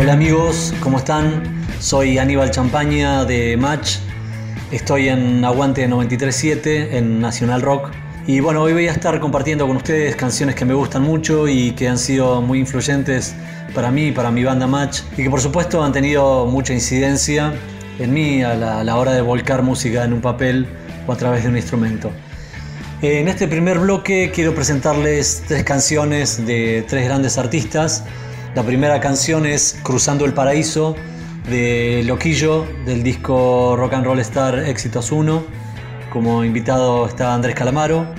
Hola amigos, ¿cómo están? Soy Aníbal Champaña de Match. Estoy en Aguante 937 en Nacional Rock. Y bueno, hoy voy a estar compartiendo con ustedes canciones que me gustan mucho y que han sido muy influyentes para mí, para mi banda Match. Y que por supuesto han tenido mucha incidencia en mí a la, a la hora de volcar música en un papel o a través de un instrumento. En este primer bloque quiero presentarles tres canciones de tres grandes artistas. La primera canción es Cruzando el Paraíso de Loquillo del disco Rock and Roll Star Éxitos 1. Como invitado está Andrés Calamaro.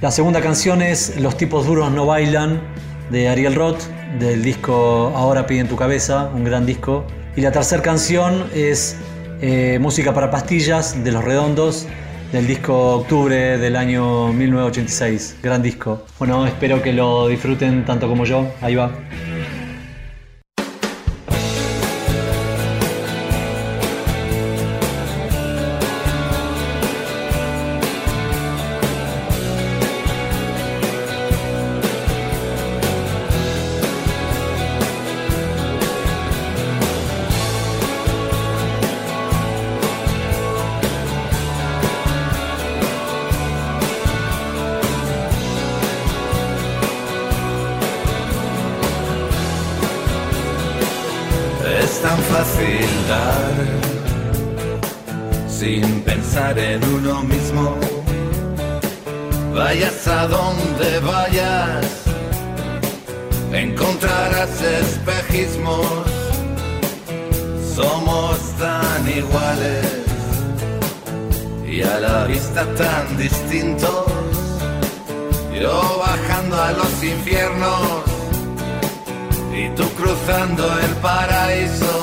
La segunda canción es Los tipos duros no bailan de Ariel Roth del disco Ahora pide en tu cabeza, un gran disco. Y la tercera canción es eh, Música para pastillas de Los Redondos del disco Octubre del año 1986. Gran disco. Bueno, espero que lo disfruten tanto como yo. Ahí va. En uno mismo. Vayas a donde vayas, encontrarás espejismos. Somos tan iguales y a la vista tan distintos. Yo bajando a los infiernos y tú cruzando el paraíso.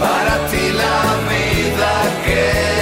Para vida que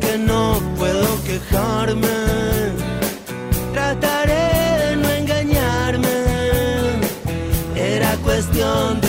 Que no puedo quejarme, trataré de no engañarme. Era cuestión de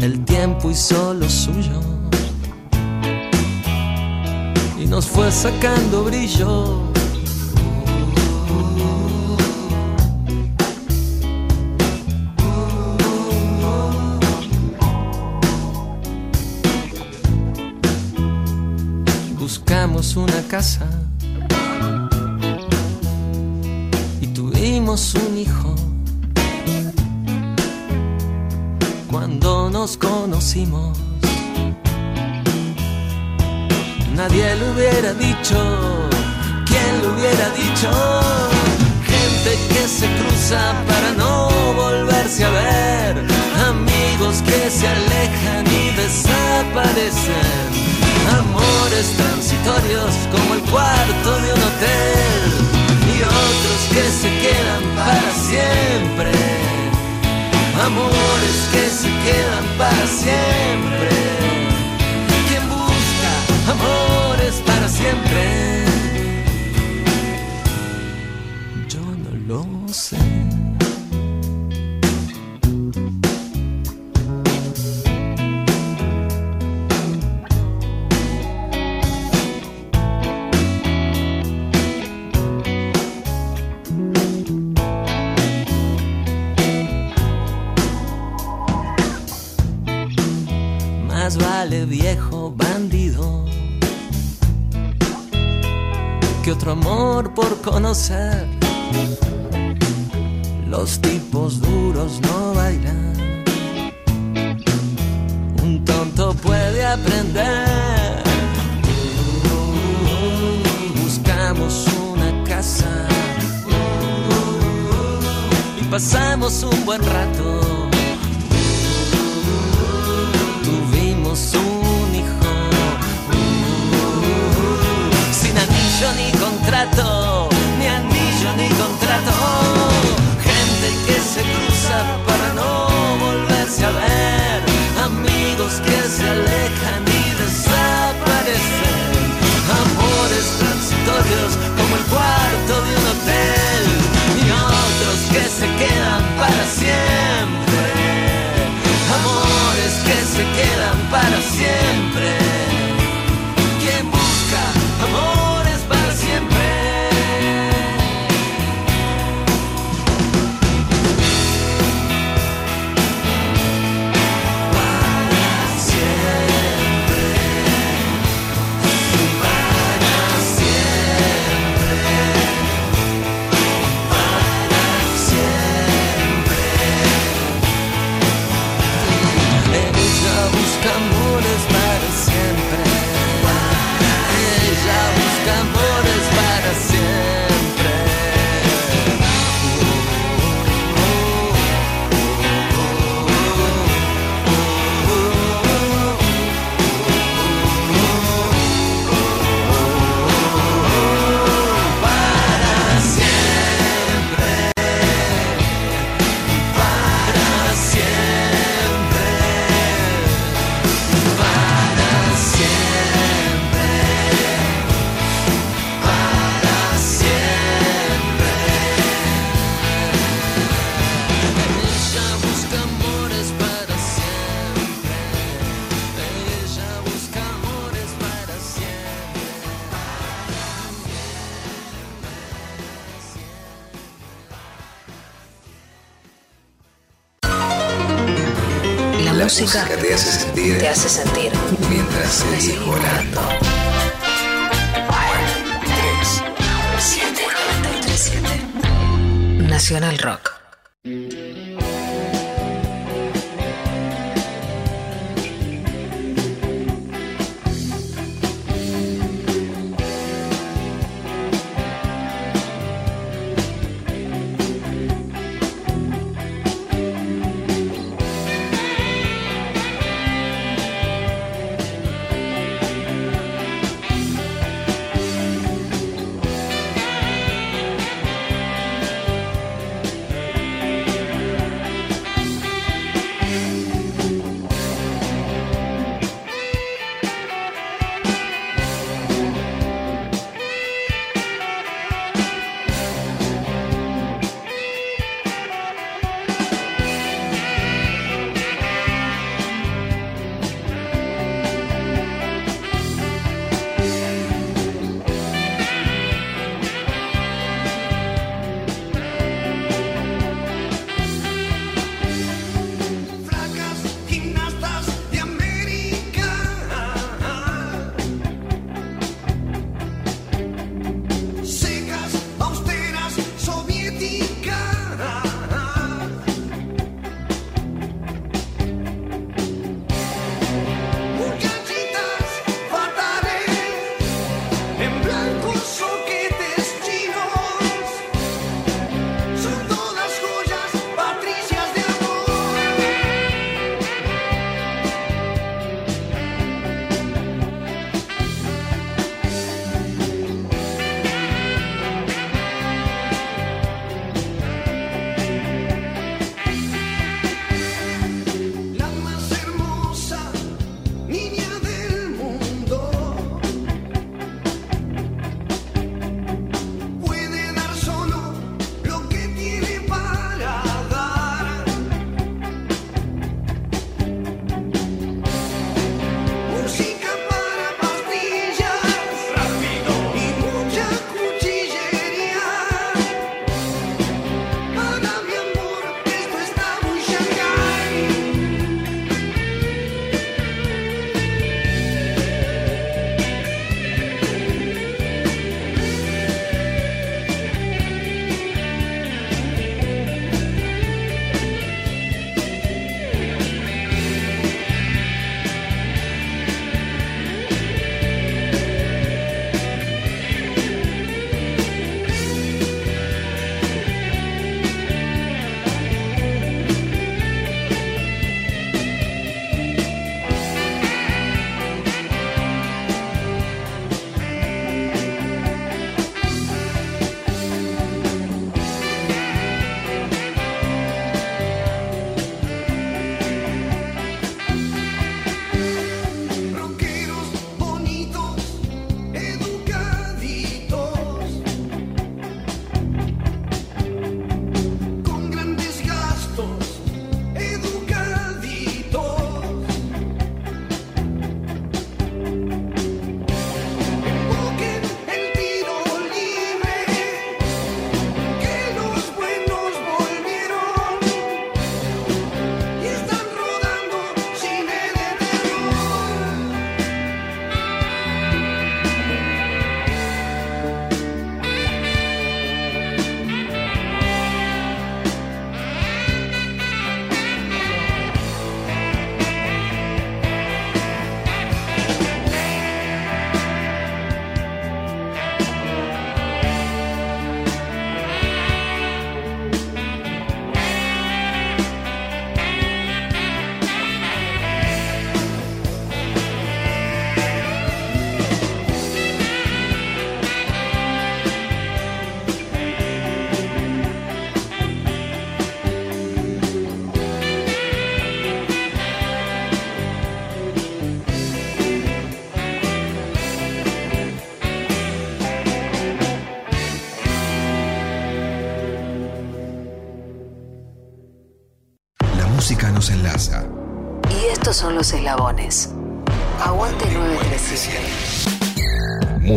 El tiempo hizo lo suyo y nos fue sacando brillo. Buscamos una casa y tuvimos un hijo. Cuando nos conocimos, nadie lo hubiera dicho. ¿Quién lo hubiera dicho? Gente que se cruza para no volverse a ver, amigos que se alejan y desaparecen. Amores transitorios como el cuarto de un hotel. Y otros que se quedan para siempre, amores que se quedan para siempre. Quien busca amores para siempre, Los tipos duros no bailan. Un tonto puede aprender. Buscamos una casa y pasamos un buen rato. La música te hace sentir te hace sentir. mientras seguís volando. 937 Nacional Rock.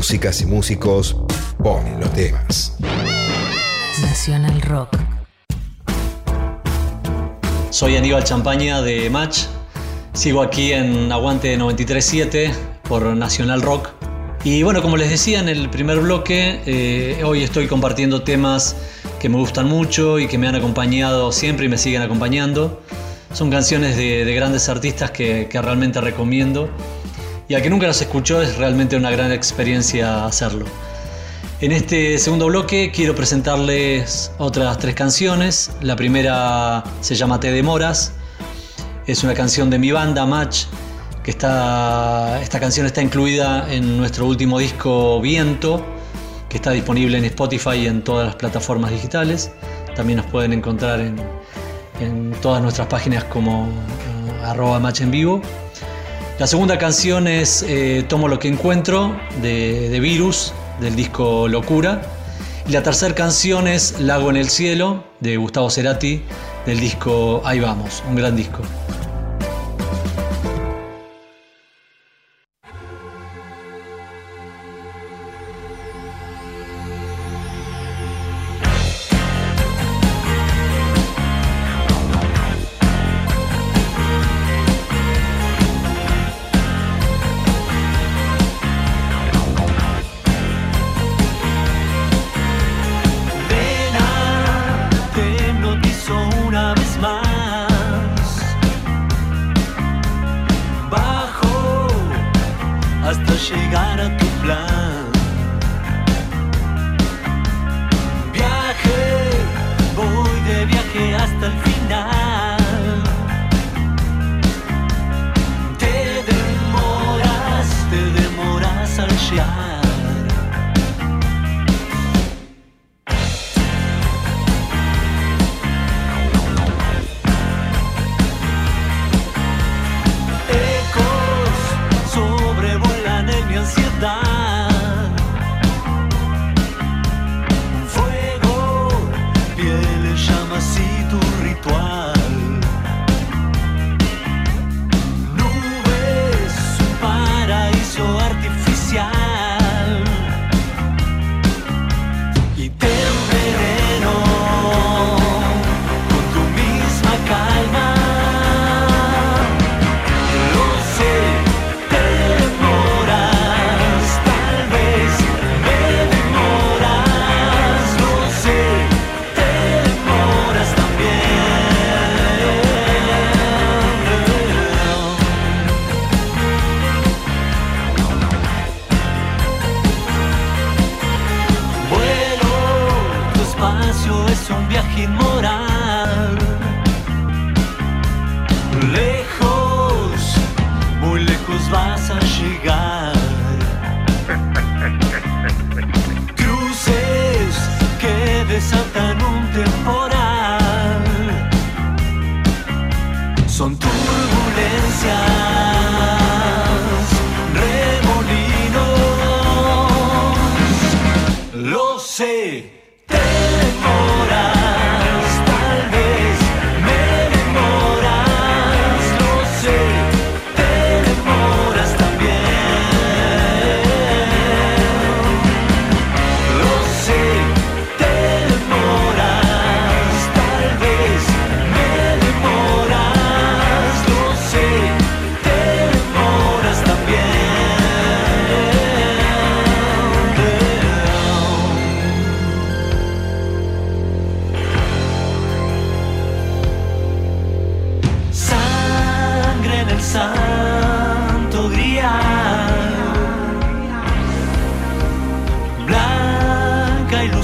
Músicas y músicos ponen los temas. Nacional Rock. Soy Aníbal Champaña de Match. Sigo aquí en Aguante 937 por Nacional Rock. Y bueno, como les decía en el primer bloque, eh, hoy estoy compartiendo temas que me gustan mucho y que me han acompañado siempre y me siguen acompañando. Son canciones de, de grandes artistas que, que realmente recomiendo. Y al que nunca las escuchó es realmente una gran experiencia hacerlo. En este segundo bloque quiero presentarles otras tres canciones. La primera se llama Te Demoras. Es una canción de mi banda Match, que está, esta canción está incluida en nuestro último disco Viento, que está disponible en Spotify y en todas las plataformas digitales. También nos pueden encontrar en, todas nuestras páginas como uh, arroba en vivo. La segunda canción es eh, Tomo lo que encuentro de, de Virus, del disco Locura. Y la tercera canción es Lago en el cielo de Gustavo Cerati del disco Ahí vamos, un gran disco.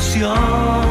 Ilusión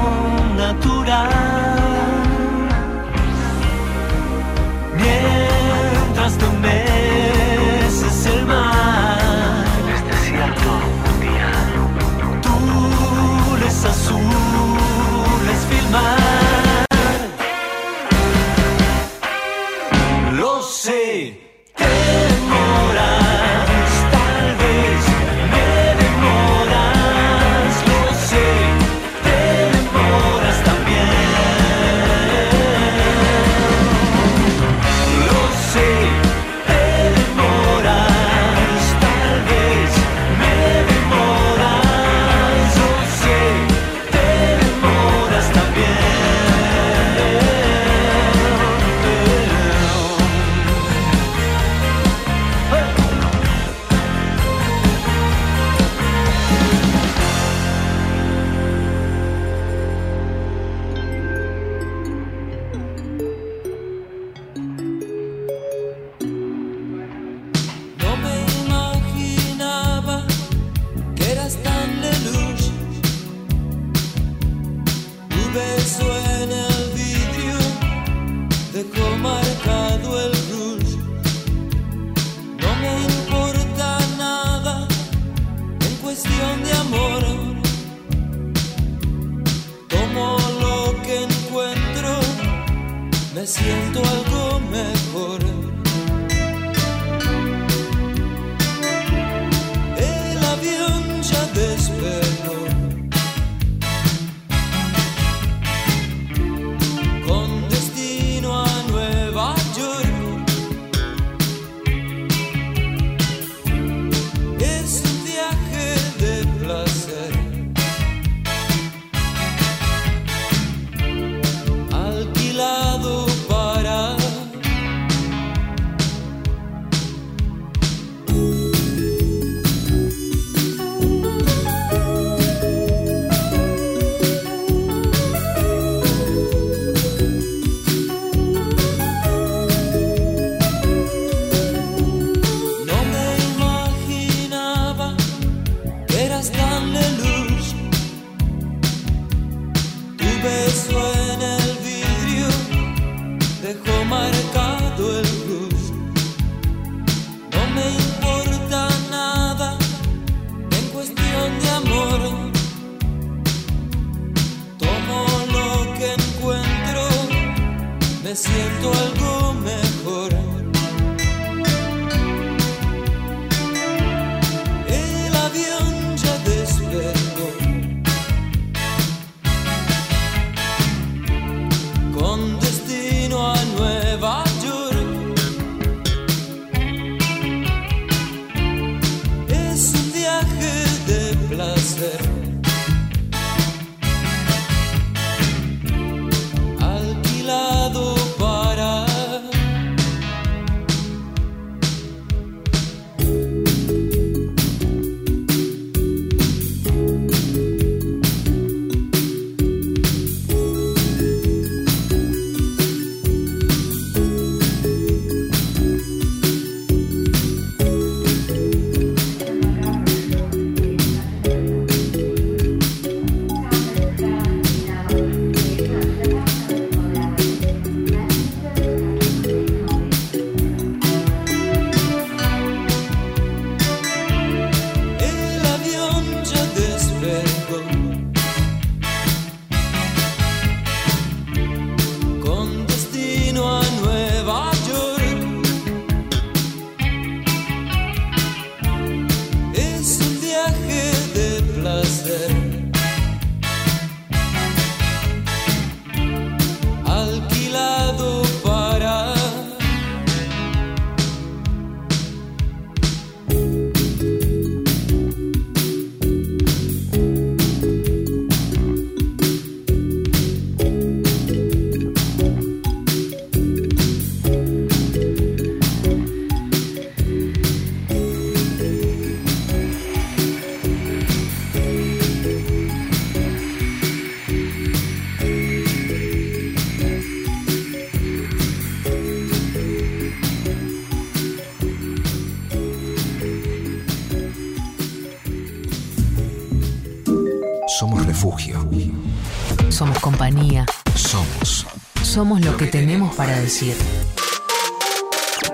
somos lo que tenemos para decir.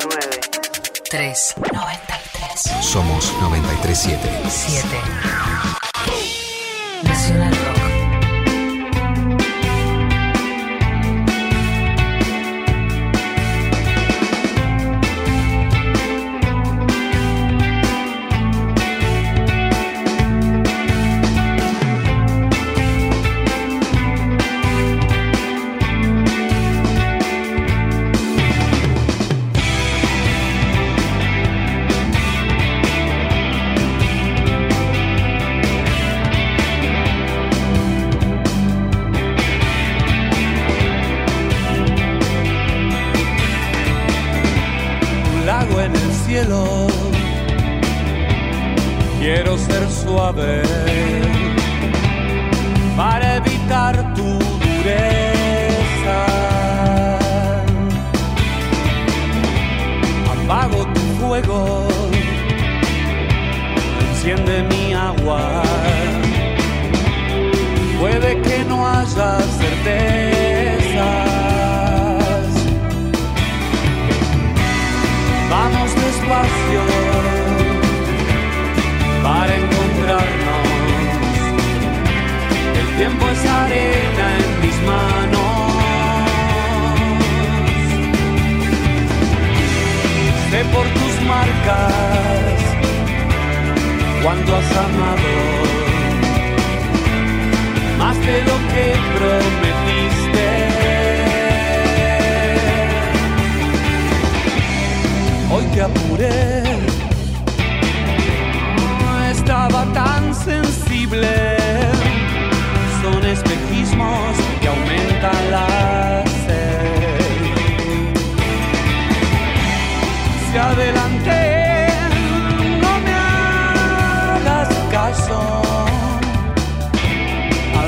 9 3 93 Somos 937 7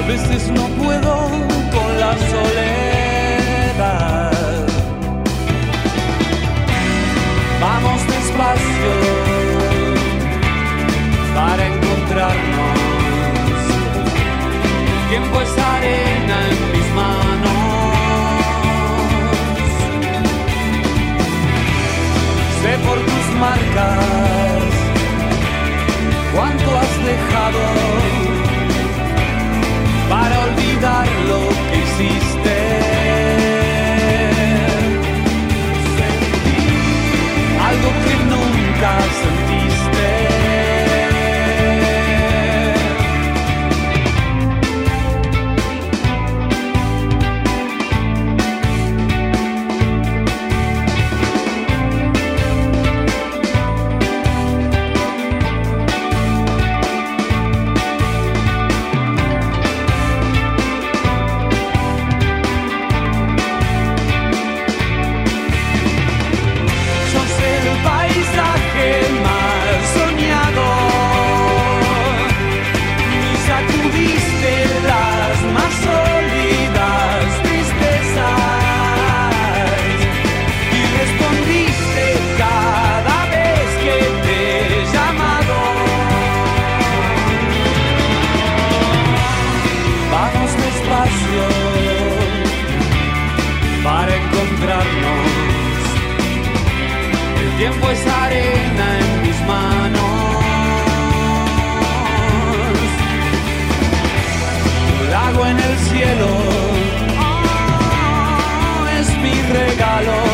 A veces no puedo con la soledad. Vamos despacio para encontrarnos. El tiempo es arena en mis manos. Sé por tus marcas cuánto has dejado. tiempo es arena en mis manos. Un lago en el cielo oh, es mi regalo.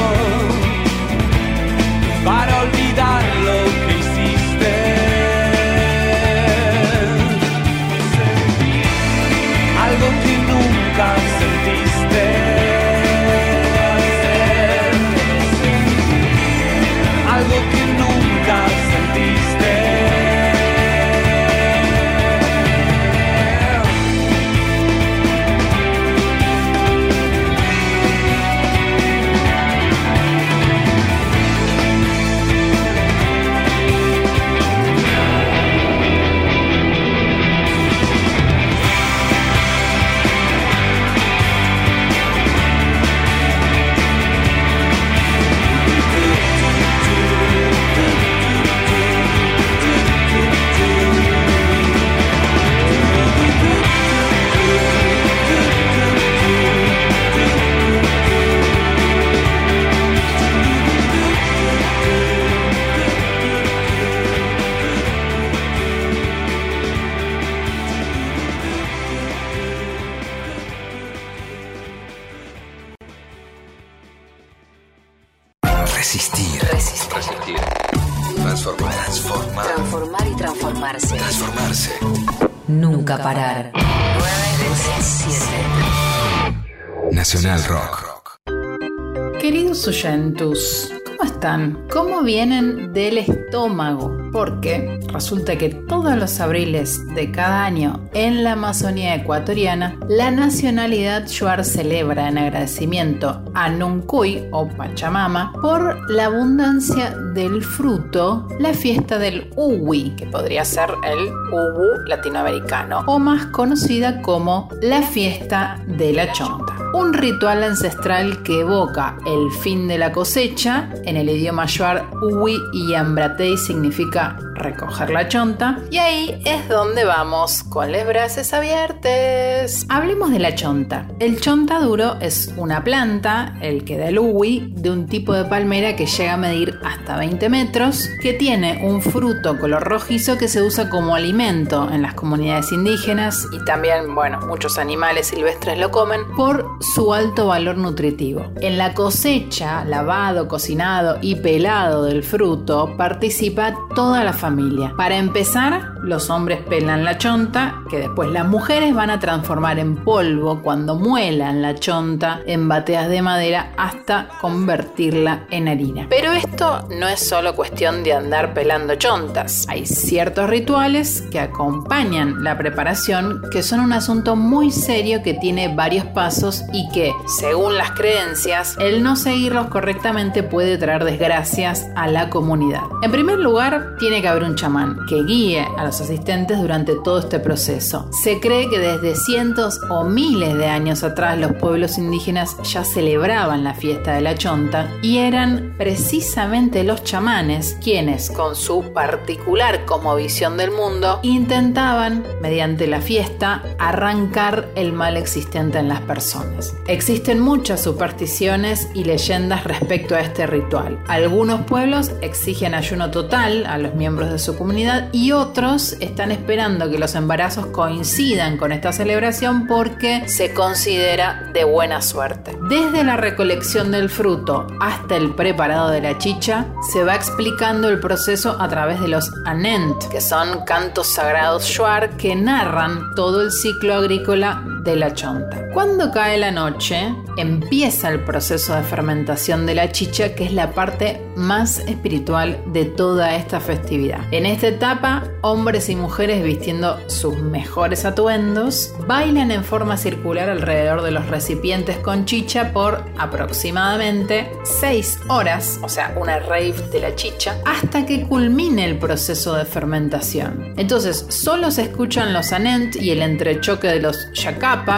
Porque resulta que todos los abriles de cada año en la Amazonía ecuatoriana, la nacionalidad Shuar celebra en agradecimiento a Nuncuy o Pachamama por la abundancia del fruto, la fiesta del Uwi, que podría ser el Ubu latinoamericano, o más conocida como la fiesta de la chonta. Un ritual ancestral que evoca el fin de la cosecha, en el idioma Shuar, Uwi y Ambratei significa recoger la chonta, y ahí es donde vamos con los brazos abiertos. Hablemos de la chonta. El chonta duro es una planta, el que da el uwi, de un tipo de palmera que llega a medir hasta 20 metros, que tiene un fruto color rojizo que se usa como alimento en las comunidades indígenas y también, bueno, muchos animales silvestres lo comen por su alto valor nutritivo. En la cosecha, lavado, cocinado y pelado del fruto participa toda la familia. Para empezar, los hombres pelan la chonta, que después las mujeres van a transformar en polvo cuando muelan la chonta en bateas de madera hasta convertirla en harina. Pero esto no es solo cuestión de andar pelando chontas. Hay ciertos rituales que acompañan la preparación que son un asunto muy serio que tiene varios pasos y que, según las creencias, el no seguirlos correctamente puede traer desgracias a la comunidad. En primer lugar, tiene que haber un chamán que guíe a los asistentes durante todo este proceso. Se cree que desde cientos o miles de años atrás los pueblos indígenas ya celebraban la fiesta de la chonta y eran precisamente los chamanes quienes, con su particular visión del mundo, intentaban, mediante la fiesta, arrancar el mal existente en las personas. Existen muchas supersticiones y leyendas respecto a este ritual. Algunos pueblos exigen ayuno total a los miembros de su comunidad y otros están esperando que los embarazos coincidan con esta celebración porque se considera de buena suerte. Desde la recolección del fruto hasta el preparado de la chicha, se va explicando el proceso a través de los anent, que son cantos sagrados shuar que narran todo el ciclo agrícola de la chonta. Cuando cae la noche, empieza el proceso de fermentación de la chicha, que es la parte más espiritual de toda esta festividad. En esta etapa, hombres y mujeres vistiendo sus mejores atuendos bailan en forma circular alrededor de los recipientes con chicha por aproximadamente 6 horas, o sea, una rave de la chicha, hasta que culmine el proceso de fermentación. Entonces, solo se escuchan los anent y el entrechoque de los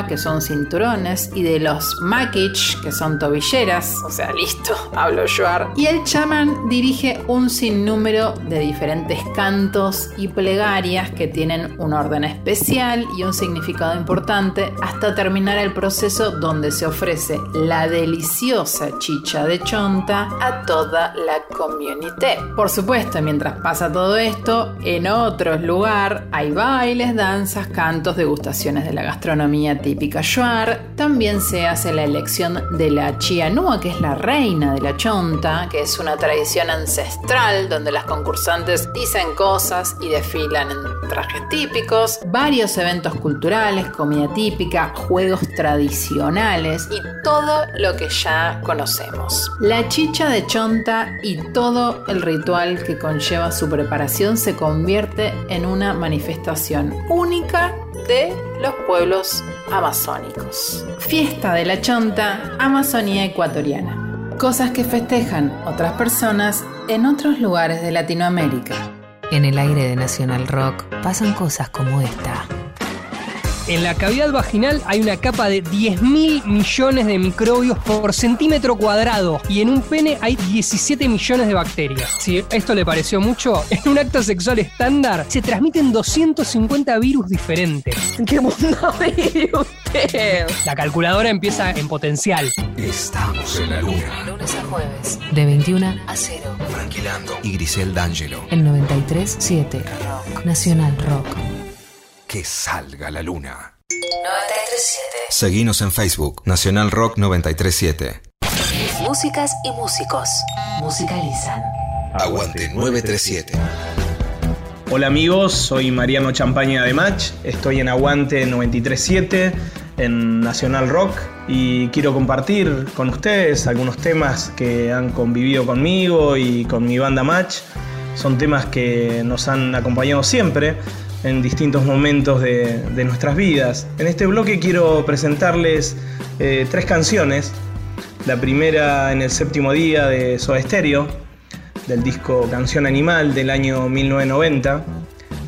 que son cinturones, y de los makich, que son tobilleras, o sea, listo, hablo shuar, y el chamán dirige un sinnúmero de diferentes cantos y plegarias que tienen un orden especial y un significado importante hasta terminar el proceso donde se ofrece la deliciosa chicha de chonta a toda la community. Por supuesto, mientras pasa todo esto, en otros lugares hay bailes, danzas, cantos, degustaciones de la gastronomía típica shuar. También se hace la elección de la chianúa, que es la reina de la chonta, que es una tradición ancestral donde las concursantes dicen cosas y desfilan en trajes típicos, varios eventos culturales, comida típica, juegos tradicionales y todo lo que ya conocemos. La chicha de chonta y todo el ritual que conlleva su preparación se convierte en una manifestación única de los pueblos amazónicos. Fiesta de la chonta, Amazonía ecuatoriana. Cosas que festejan otras personas en otros lugares de Latinoamérica. En el aire de Nacional Rock pasan cosas como esta. En la cavidad vaginal hay una capa de 10.000 millones de microbios por centímetro cuadrado y en un pene hay 17 millones de bacterias. Si esto le pareció mucho, en un acto sexual estándar se transmiten 250 virus diferentes. ¿Qué mundo vive usted? La calculadora empieza en potencial. Estamos en la luna. Lunes a jueves, de 21 a 0. Tranquilando. Y Grisel D'Angelo. En 93.7 Rock. Nacional Rock. Que salga la luna. 93.7. Seguinos en Facebook. Nacional Rock 937. Músicas y músicos musicalizan. Aguante 937. Hola amigos, soy Mariano Champaña de Match, estoy en Aguante 937 en Nacional Rock y quiero compartir con ustedes algunos temas que han convivido conmigo y con mi banda Match. Son temas que nos han acompañado siempre en distintos momentos de, nuestras vidas. En este bloque quiero presentarles eh, tres canciones. La primera en el séptimo día de Soda Stereo, del disco Canción Animal del año 1990.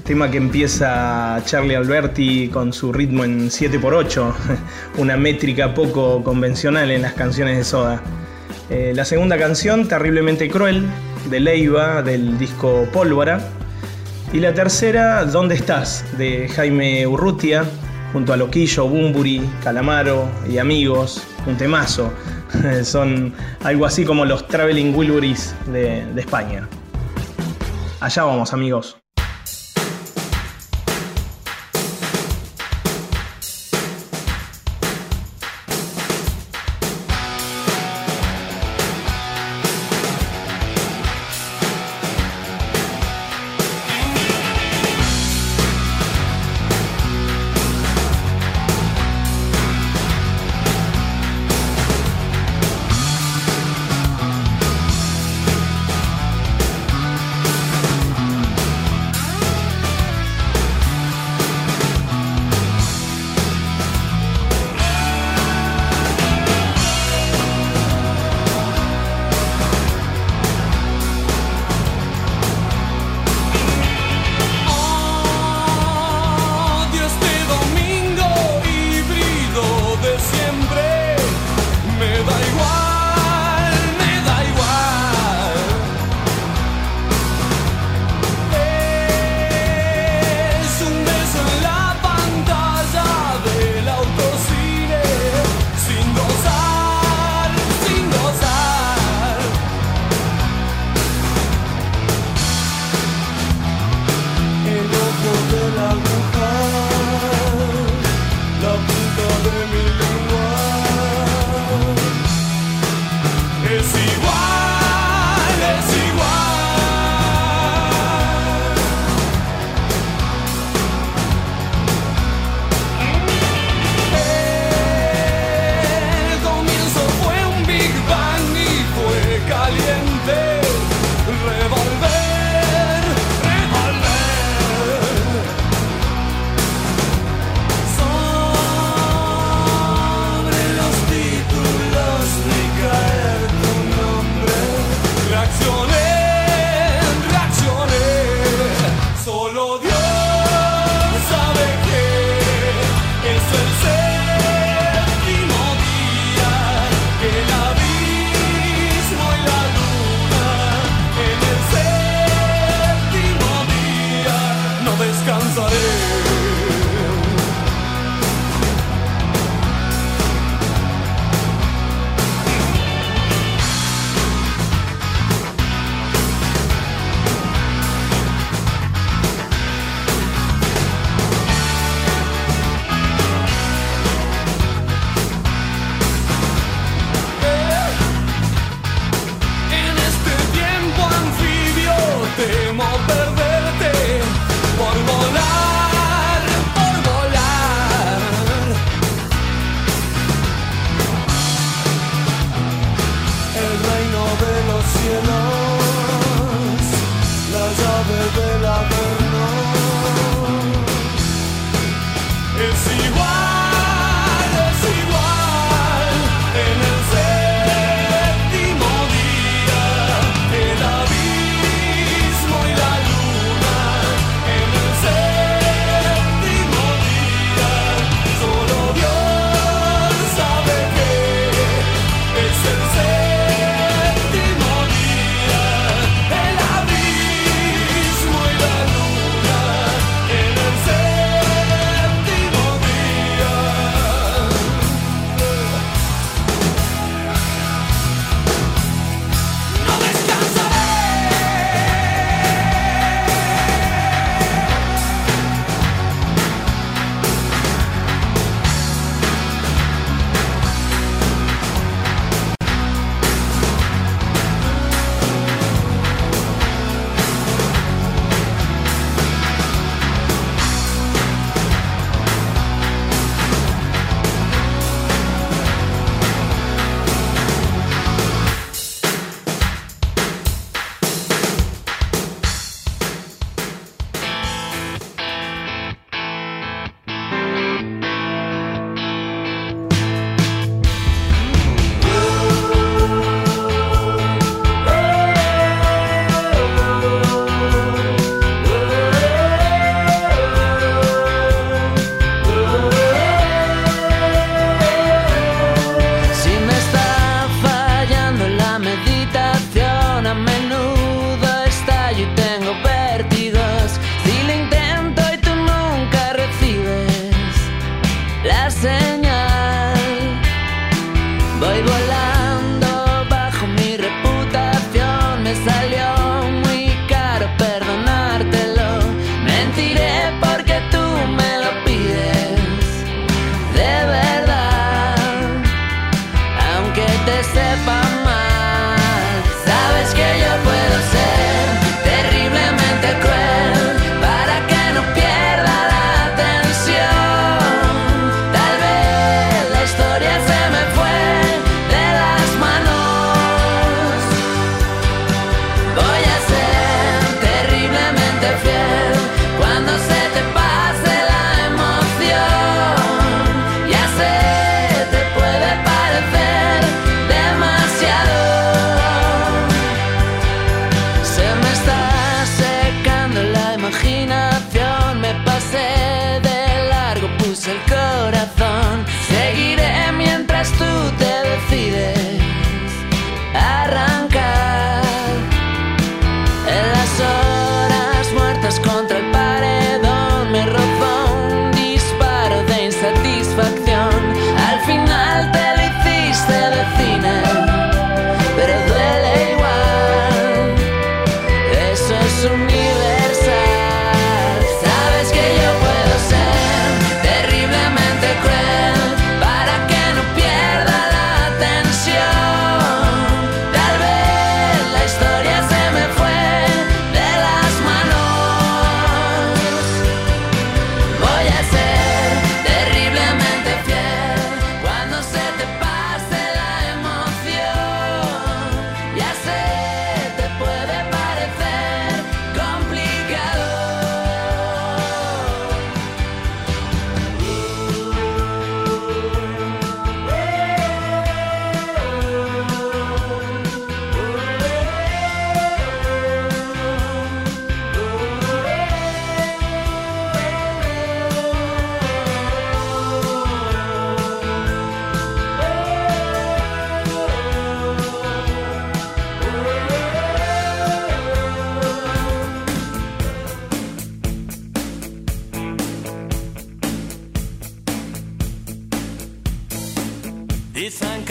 Tema que empieza Charlie Alberti con su ritmo en 7x8, una métrica poco convencional en las canciones de Soda. Eh, la segunda canción, Terriblemente Cruel, de Leiva, del disco Pólvora. Y la tercera, ¿Dónde estás? de Jaime Urrutia, junto a Loquillo, Bumburi, Calamaro y amigos, un temazo. Son algo así como los Traveling Wilburys de, de España. Allá vamos amigos.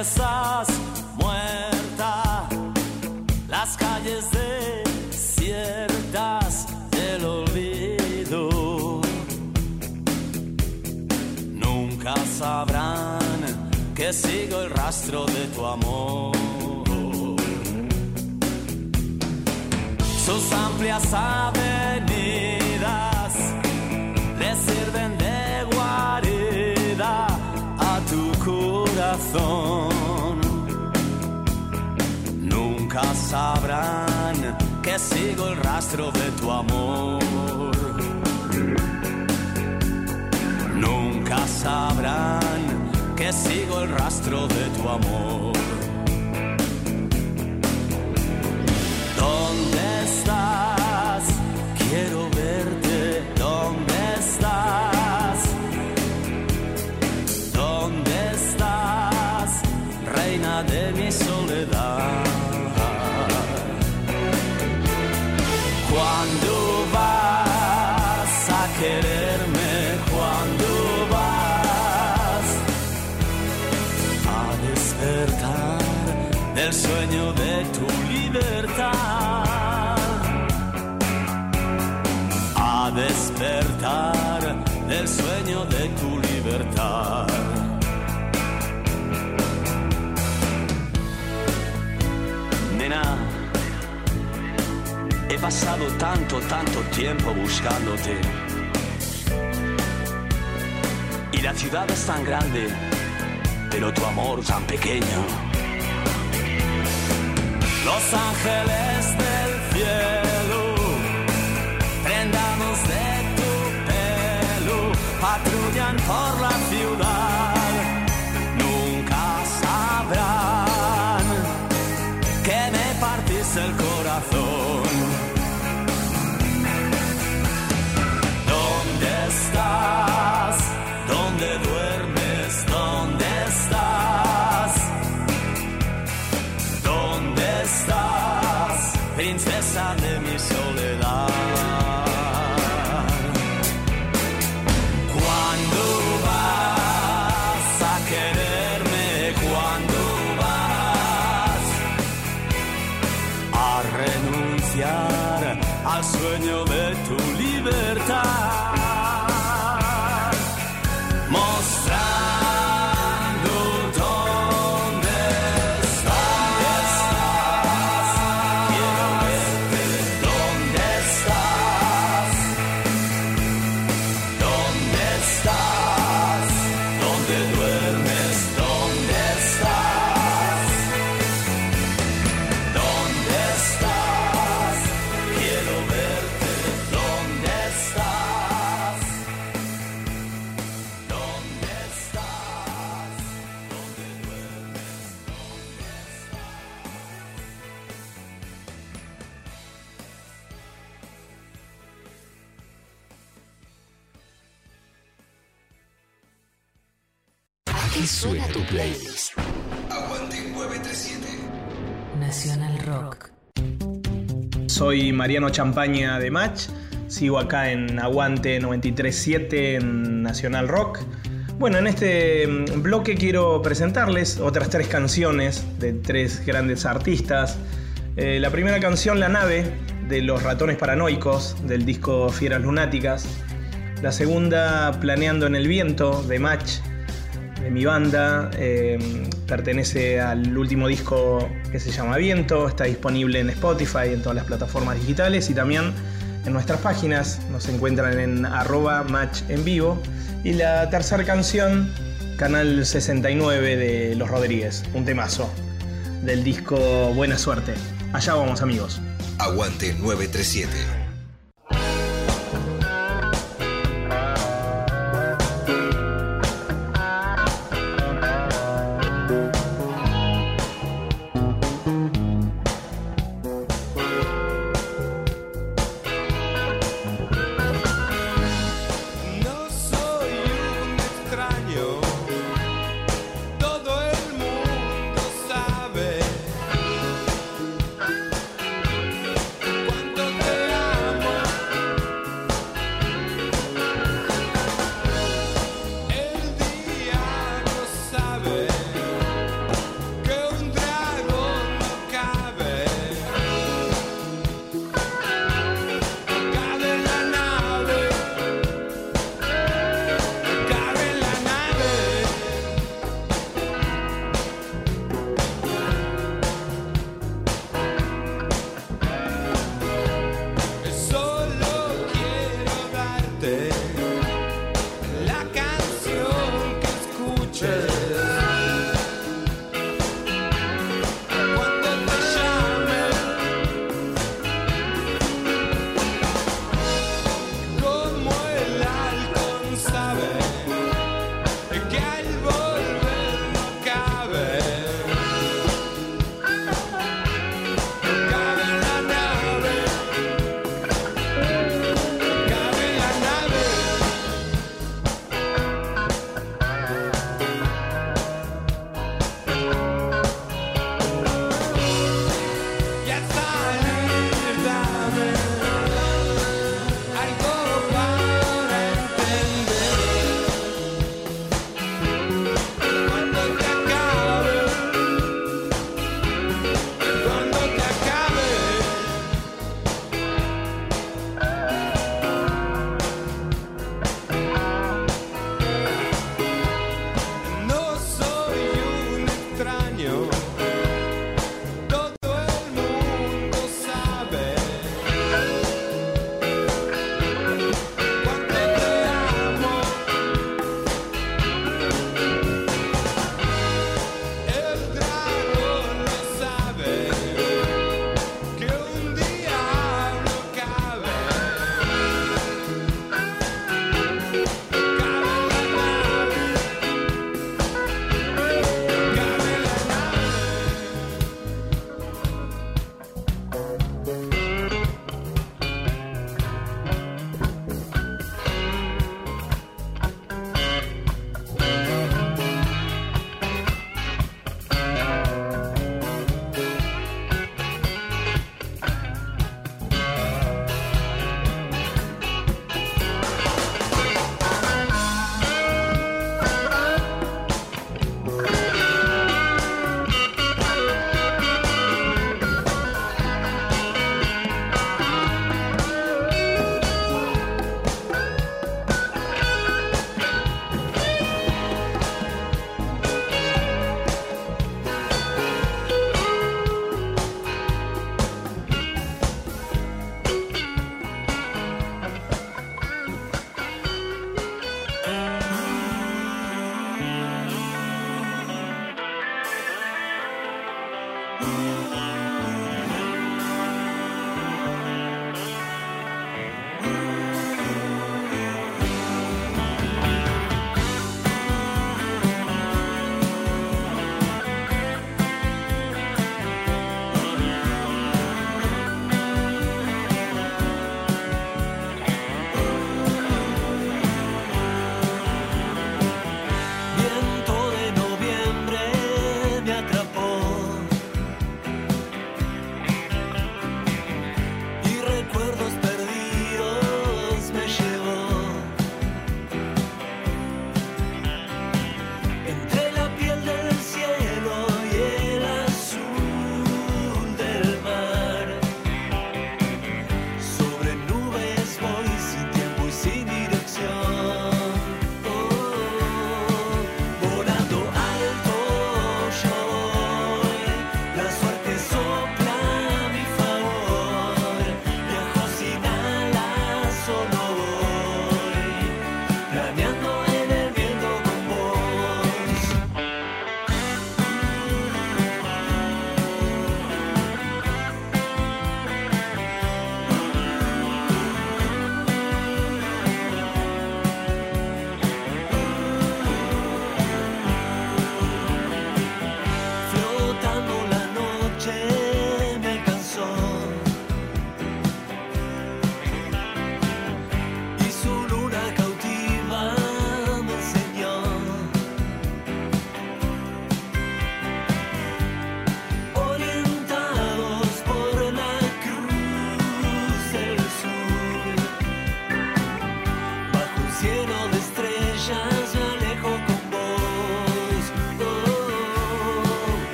Estás muerta, las calles desiertas del olvido. Nunca sabrán que sigo el rastro de tu amor. Sus amplias avenidas sabrán que sigo el rastro de tu amor. Nunca sabrán que sigo el rastro de tu amor. Pasado tanto, tanto tiempo buscándote. Y la ciudad es tan grande, pero tu amor tan pequeño. Los ángeles del Soy Mariano Champaña de Match. Sigo acá en Aguante 937 en Nacional Rock. Bueno, en este mm, bloque quiero presentarles otras tres canciones de tres grandes artistas. Eh, la primera canción, La nave, de Los Ratones Paranoicos, del disco Fieras Lunáticas. La segunda, Planeando en el Viento, de Match, de mi banda. eh, pertenece al último disco que se llama Viento. Está disponible en Spotify, en todas las plataformas digitales y también en nuestras páginas. Nos encuentran en arroba match en vivo. Y la tercera canción, Canal 69 de Los Rodríguez, un temazo del disco Buena Suerte. Allá vamos amigos. Aguante 937.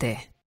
7